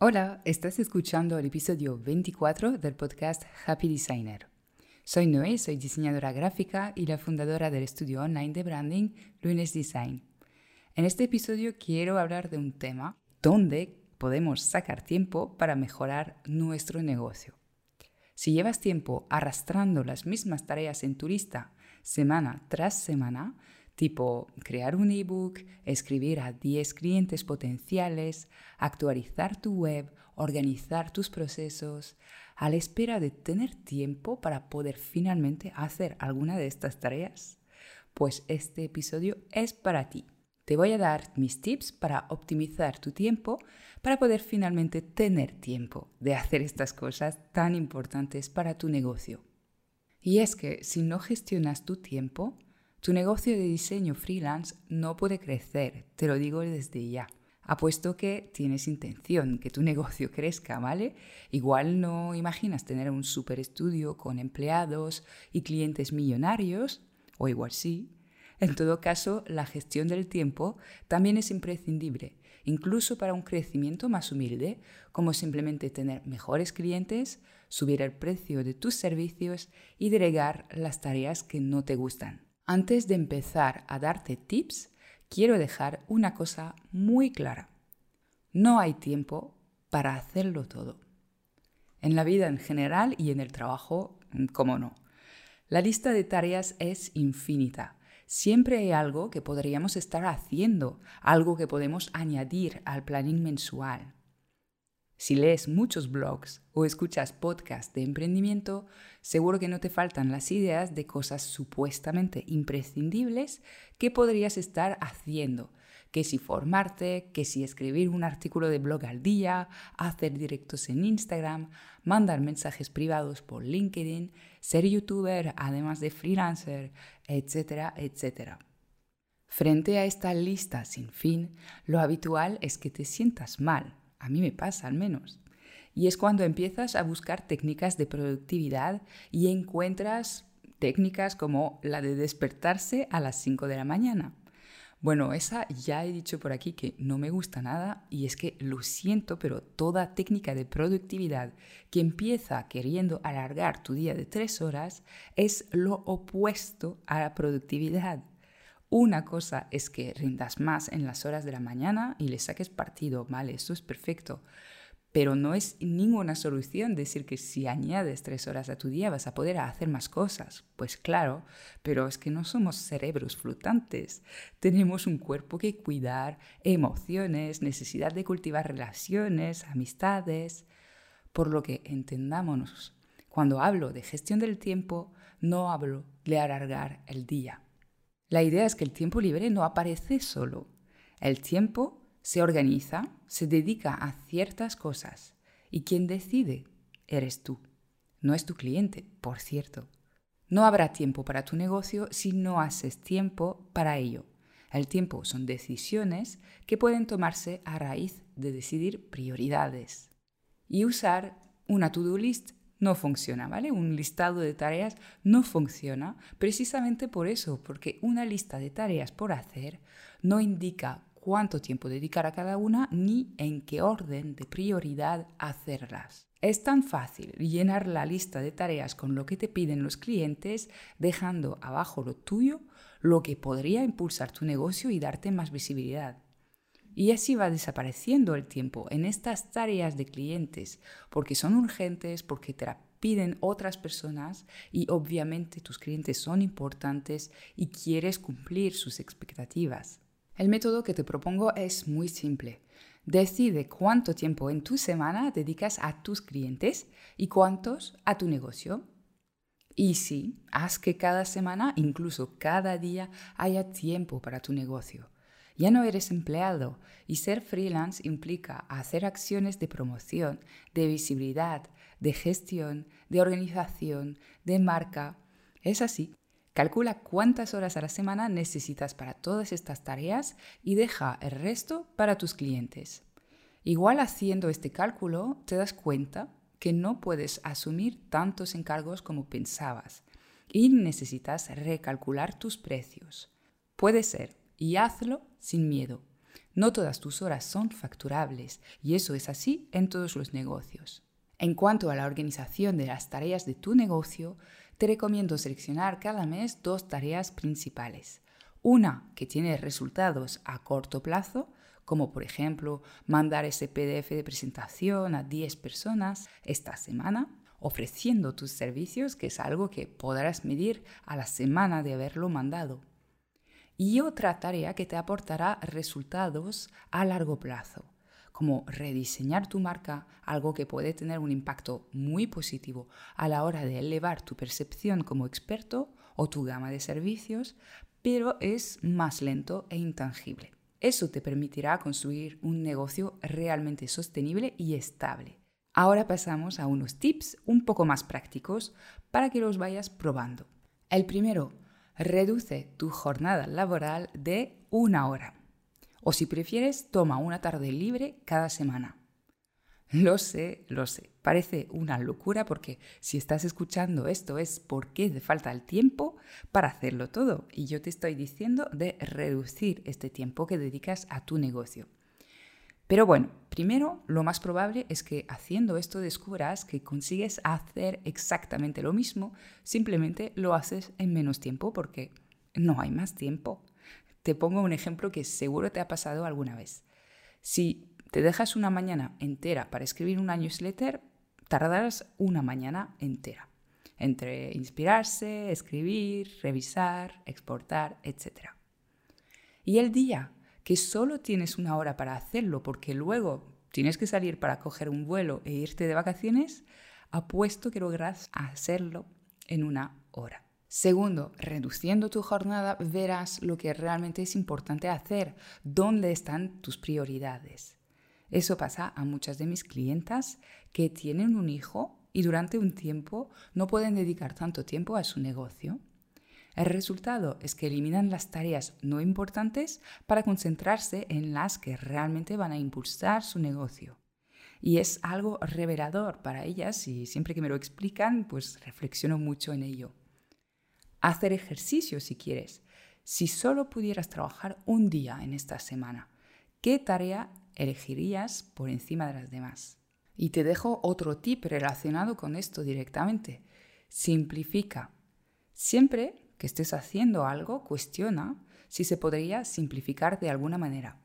Hola, estás escuchando el episodio 24 del podcast Happy Designer. Soy Noé, soy diseñadora gráfica y la fundadora del estudio online de branding Lunes Design. En este episodio quiero hablar de un tema donde podemos sacar tiempo para mejorar nuestro negocio. Si llevas tiempo arrastrando las mismas tareas en tu lista semana tras semana, tipo crear un ebook, escribir a 10 clientes potenciales, actualizar tu web, organizar tus procesos, a la espera de tener tiempo para poder finalmente hacer alguna de estas tareas? Pues este episodio es para ti. Te voy a dar mis tips para optimizar tu tiempo para poder finalmente tener tiempo de hacer estas cosas tan importantes para tu negocio. Y es que si no gestionas tu tiempo, tu negocio de diseño freelance no puede crecer, te lo digo desde ya. Apuesto que tienes intención que tu negocio crezca, ¿vale? Igual no imaginas tener un super estudio con empleados y clientes millonarios, o igual sí. En todo caso, la gestión del tiempo también es imprescindible, incluso para un crecimiento más humilde, como simplemente tener mejores clientes, subir el precio de tus servicios y delegar las tareas que no te gustan. Antes de empezar a darte tips, quiero dejar una cosa muy clara. No hay tiempo para hacerlo todo. En la vida en general y en el trabajo, como no. La lista de tareas es infinita. Siempre hay algo que podríamos estar haciendo, algo que podemos añadir al planning mensual. Si lees muchos blogs o escuchas podcasts de emprendimiento, seguro que no te faltan las ideas de cosas supuestamente imprescindibles que podrías estar haciendo, que si formarte, que si escribir un artículo de blog al día, hacer directos en Instagram, mandar mensajes privados por LinkedIn, ser youtuber además de freelancer, etcétera, etcétera. Frente a esta lista sin fin, lo habitual es que te sientas mal a mí me pasa al menos. Y es cuando empiezas a buscar técnicas de productividad y encuentras técnicas como la de despertarse a las 5 de la mañana. Bueno, esa ya he dicho por aquí que no me gusta nada y es que lo siento, pero toda técnica de productividad que empieza queriendo alargar tu día de tres horas es lo opuesto a la productividad. Una cosa es que rindas más en las horas de la mañana y le saques partido, vale, eso es perfecto. Pero no es ninguna solución decir que si añades tres horas a tu día vas a poder hacer más cosas. Pues claro, pero es que no somos cerebros flotantes. Tenemos un cuerpo que cuidar, emociones, necesidad de cultivar relaciones, amistades. Por lo que entendámonos, cuando hablo de gestión del tiempo, no hablo de alargar el día. La idea es que el tiempo libre no aparece solo. El tiempo se organiza, se dedica a ciertas cosas y quien decide eres tú. No es tu cliente, por cierto. No habrá tiempo para tu negocio si no haces tiempo para ello. El tiempo son decisiones que pueden tomarse a raíz de decidir prioridades. Y usar una to-do list no funciona, ¿vale? Un listado de tareas no funciona precisamente por eso, porque una lista de tareas por hacer no indica cuánto tiempo dedicar a cada una ni en qué orden de prioridad hacerlas. Es tan fácil llenar la lista de tareas con lo que te piden los clientes, dejando abajo lo tuyo, lo que podría impulsar tu negocio y darte más visibilidad. Y así va desapareciendo el tiempo en estas tareas de clientes, porque son urgentes, porque te la piden otras personas y obviamente tus clientes son importantes y quieres cumplir sus expectativas. El método que te propongo es muy simple. Decide cuánto tiempo en tu semana dedicas a tus clientes y cuántos a tu negocio. Y sí, haz que cada semana, incluso cada día, haya tiempo para tu negocio. Ya no eres empleado y ser freelance implica hacer acciones de promoción, de visibilidad, de gestión, de organización, de marca. Es así. Calcula cuántas horas a la semana necesitas para todas estas tareas y deja el resto para tus clientes. Igual haciendo este cálculo te das cuenta que no puedes asumir tantos encargos como pensabas y necesitas recalcular tus precios. Puede ser y hazlo sin miedo. No todas tus horas son facturables y eso es así en todos los negocios. En cuanto a la organización de las tareas de tu negocio, te recomiendo seleccionar cada mes dos tareas principales. Una que tiene resultados a corto plazo, como por ejemplo mandar ese PDF de presentación a 10 personas esta semana, ofreciendo tus servicios, que es algo que podrás medir a la semana de haberlo mandado. Y otra tarea que te aportará resultados a largo plazo, como rediseñar tu marca, algo que puede tener un impacto muy positivo a la hora de elevar tu percepción como experto o tu gama de servicios, pero es más lento e intangible. Eso te permitirá construir un negocio realmente sostenible y estable. Ahora pasamos a unos tips un poco más prácticos para que los vayas probando. El primero, reduce tu jornada laboral de una hora. O si prefieres, toma una tarde libre cada semana. Lo sé, lo sé. Parece una locura porque si estás escuchando esto es porque te falta el tiempo para hacerlo todo. Y yo te estoy diciendo de reducir este tiempo que dedicas a tu negocio. Pero bueno, primero lo más probable es que haciendo esto descubras que consigues hacer exactamente lo mismo, simplemente lo haces en menos tiempo porque no hay más tiempo. Te pongo un ejemplo que seguro te ha pasado alguna vez. Si te dejas una mañana entera para escribir una newsletter, tardarás una mañana entera entre inspirarse, escribir, revisar, exportar, etc. Y el día que solo tienes una hora para hacerlo porque luego tienes que salir para coger un vuelo e irte de vacaciones, apuesto que logras hacerlo en una hora. Segundo, reduciendo tu jornada verás lo que realmente es importante hacer, dónde están tus prioridades. Eso pasa a muchas de mis clientas que tienen un hijo y durante un tiempo no pueden dedicar tanto tiempo a su negocio. El resultado es que eliminan las tareas no importantes para concentrarse en las que realmente van a impulsar su negocio. Y es algo revelador para ellas y siempre que me lo explican, pues reflexiono mucho en ello. Hacer ejercicio si quieres. Si solo pudieras trabajar un día en esta semana, ¿qué tarea elegirías por encima de las demás. Y te dejo otro tip relacionado con esto directamente. Simplifica. Siempre que estés haciendo algo, cuestiona si se podría simplificar de alguna manera.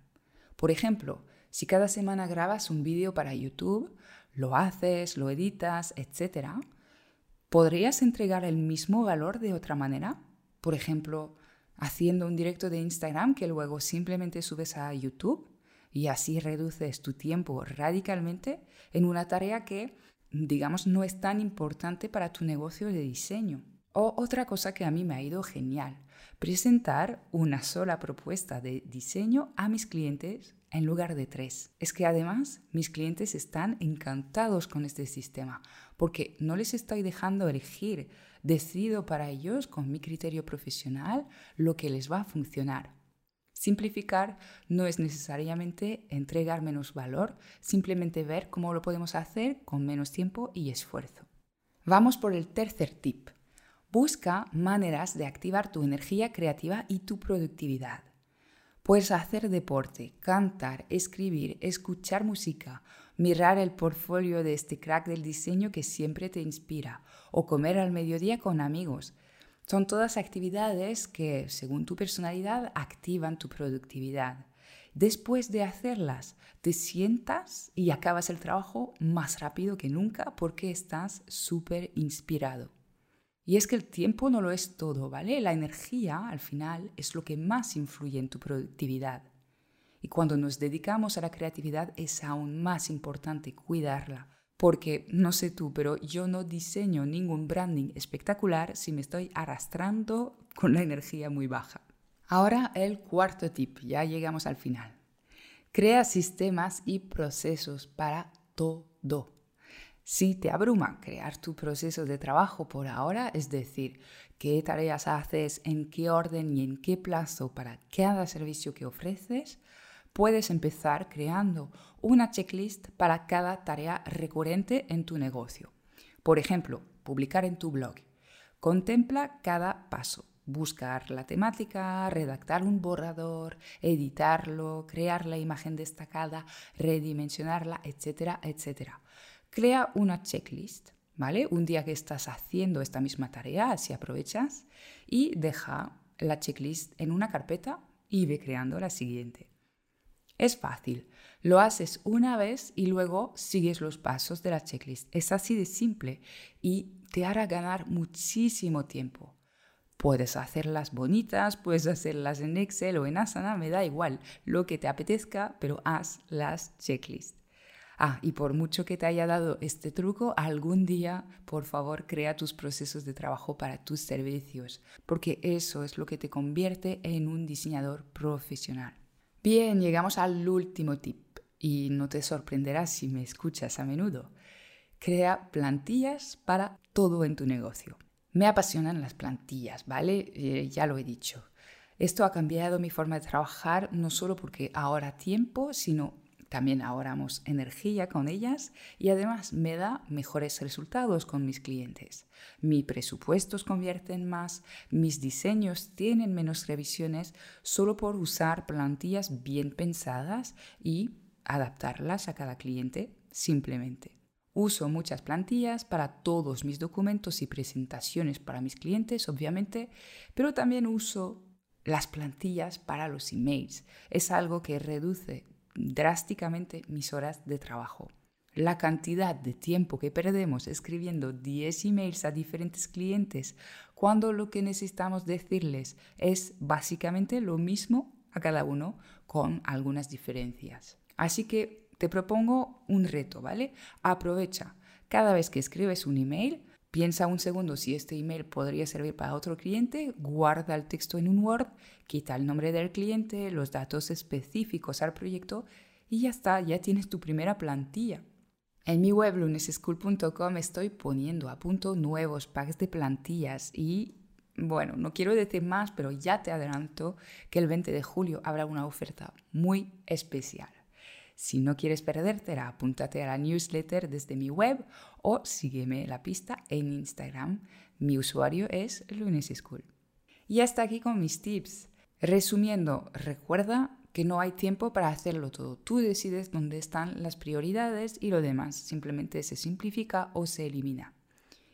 Por ejemplo, si cada semana grabas un vídeo para YouTube, lo haces, lo editas, etc., ¿podrías entregar el mismo valor de otra manera? Por ejemplo, haciendo un directo de Instagram que luego simplemente subes a YouTube y así reduces tu tiempo radicalmente en una tarea que, digamos, no es tan importante para tu negocio de diseño. O otra cosa que a mí me ha ido genial, presentar una sola propuesta de diseño a mis clientes en lugar de tres. Es que además mis clientes están encantados con este sistema porque no les estoy dejando elegir, decido para ellos con mi criterio profesional lo que les va a funcionar. Simplificar no es necesariamente entregar menos valor, simplemente ver cómo lo podemos hacer con menos tiempo y esfuerzo. Vamos por el tercer tip. Busca maneras de activar tu energía creativa y tu productividad. Puedes hacer deporte, cantar, escribir, escuchar música, mirar el portfolio de este crack del diseño que siempre te inspira, o comer al mediodía con amigos, son todas actividades que, según tu personalidad, activan tu productividad. Después de hacerlas, te sientas y acabas el trabajo más rápido que nunca porque estás súper inspirado. Y es que el tiempo no lo es todo, ¿vale? La energía, al final, es lo que más influye en tu productividad. Y cuando nos dedicamos a la creatividad es aún más importante cuidarla, porque no sé tú, pero yo no diseño ningún branding espectacular si me estoy arrastrando con la energía muy baja. Ahora el cuarto tip, ya llegamos al final. Crea sistemas y procesos para todo. Si te abruma crear tu proceso de trabajo por ahora, es decir, qué tareas haces, en qué orden y en qué plazo para cada servicio que ofreces, puedes empezar creando una checklist para cada tarea recurrente en tu negocio. Por ejemplo, publicar en tu blog. Contempla cada paso. buscar la temática, redactar un borrador, editarlo, crear la imagen destacada, redimensionarla, etcétera, etcétera. Crea una checklist, ¿vale? Un día que estás haciendo esta misma tarea, si aprovechas, y deja la checklist en una carpeta y ve creando la siguiente. Es fácil, lo haces una vez y luego sigues los pasos de la checklist. Es así de simple y te hará ganar muchísimo tiempo. Puedes hacerlas bonitas, puedes hacerlas en Excel o en Asana, me da igual, lo que te apetezca, pero haz las checklists. Ah, y por mucho que te haya dado este truco, algún día, por favor, crea tus procesos de trabajo para tus servicios, porque eso es lo que te convierte en un diseñador profesional. Bien, llegamos al último tip, y no te sorprenderás si me escuchas a menudo. Crea plantillas para todo en tu negocio. Me apasionan las plantillas, ¿vale? Eh, ya lo he dicho. Esto ha cambiado mi forma de trabajar no solo porque ahora tiempo, sino también ahorramos energía con ellas y además me da mejores resultados con mis clientes. Mi presupuestos convierten más, mis diseños tienen menos revisiones solo por usar plantillas bien pensadas y adaptarlas a cada cliente simplemente. Uso muchas plantillas para todos mis documentos y presentaciones para mis clientes, obviamente, pero también uso las plantillas para los emails. Es algo que reduce drásticamente mis horas de trabajo. La cantidad de tiempo que perdemos escribiendo 10 emails a diferentes clientes cuando lo que necesitamos decirles es básicamente lo mismo a cada uno con algunas diferencias. Así que te propongo un reto, ¿vale? Aprovecha cada vez que escribes un email, Piensa un segundo si este email podría servir para otro cliente, guarda el texto en un Word, quita el nombre del cliente, los datos específicos al proyecto y ya está, ya tienes tu primera plantilla. En mi web luneseschool.com estoy poniendo a punto nuevos packs de plantillas y bueno, no quiero decir más, pero ya te adelanto que el 20 de julio habrá una oferta muy especial. Si no quieres perdértela, apúntate a la newsletter desde mi web o sígueme la pista en Instagram. Mi usuario es Lunes School. Y hasta aquí con mis tips. Resumiendo, recuerda que no hay tiempo para hacerlo todo. Tú decides dónde están las prioridades y lo demás simplemente se simplifica o se elimina.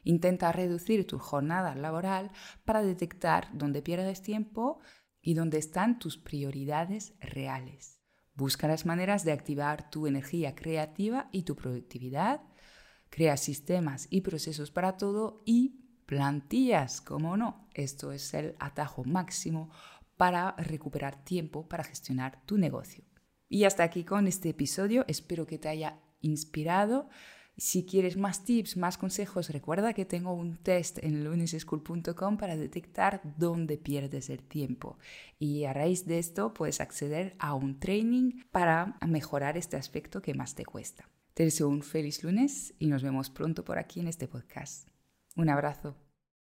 Intenta reducir tu jornada laboral para detectar dónde pierdes tiempo y dónde están tus prioridades reales. Busca las maneras de activar tu energía creativa y tu productividad. Crea sistemas y procesos para todo y plantillas, como no. Esto es el atajo máximo para recuperar tiempo para gestionar tu negocio. Y hasta aquí con este episodio. Espero que te haya inspirado si quieres más tips, más consejos, recuerda que tengo un test en luneseschool.com para detectar dónde pierdes el tiempo. Y a raíz de esto puedes acceder a un training para mejorar este aspecto que más te cuesta. Te deseo un feliz lunes y nos vemos pronto por aquí en este podcast. Un abrazo.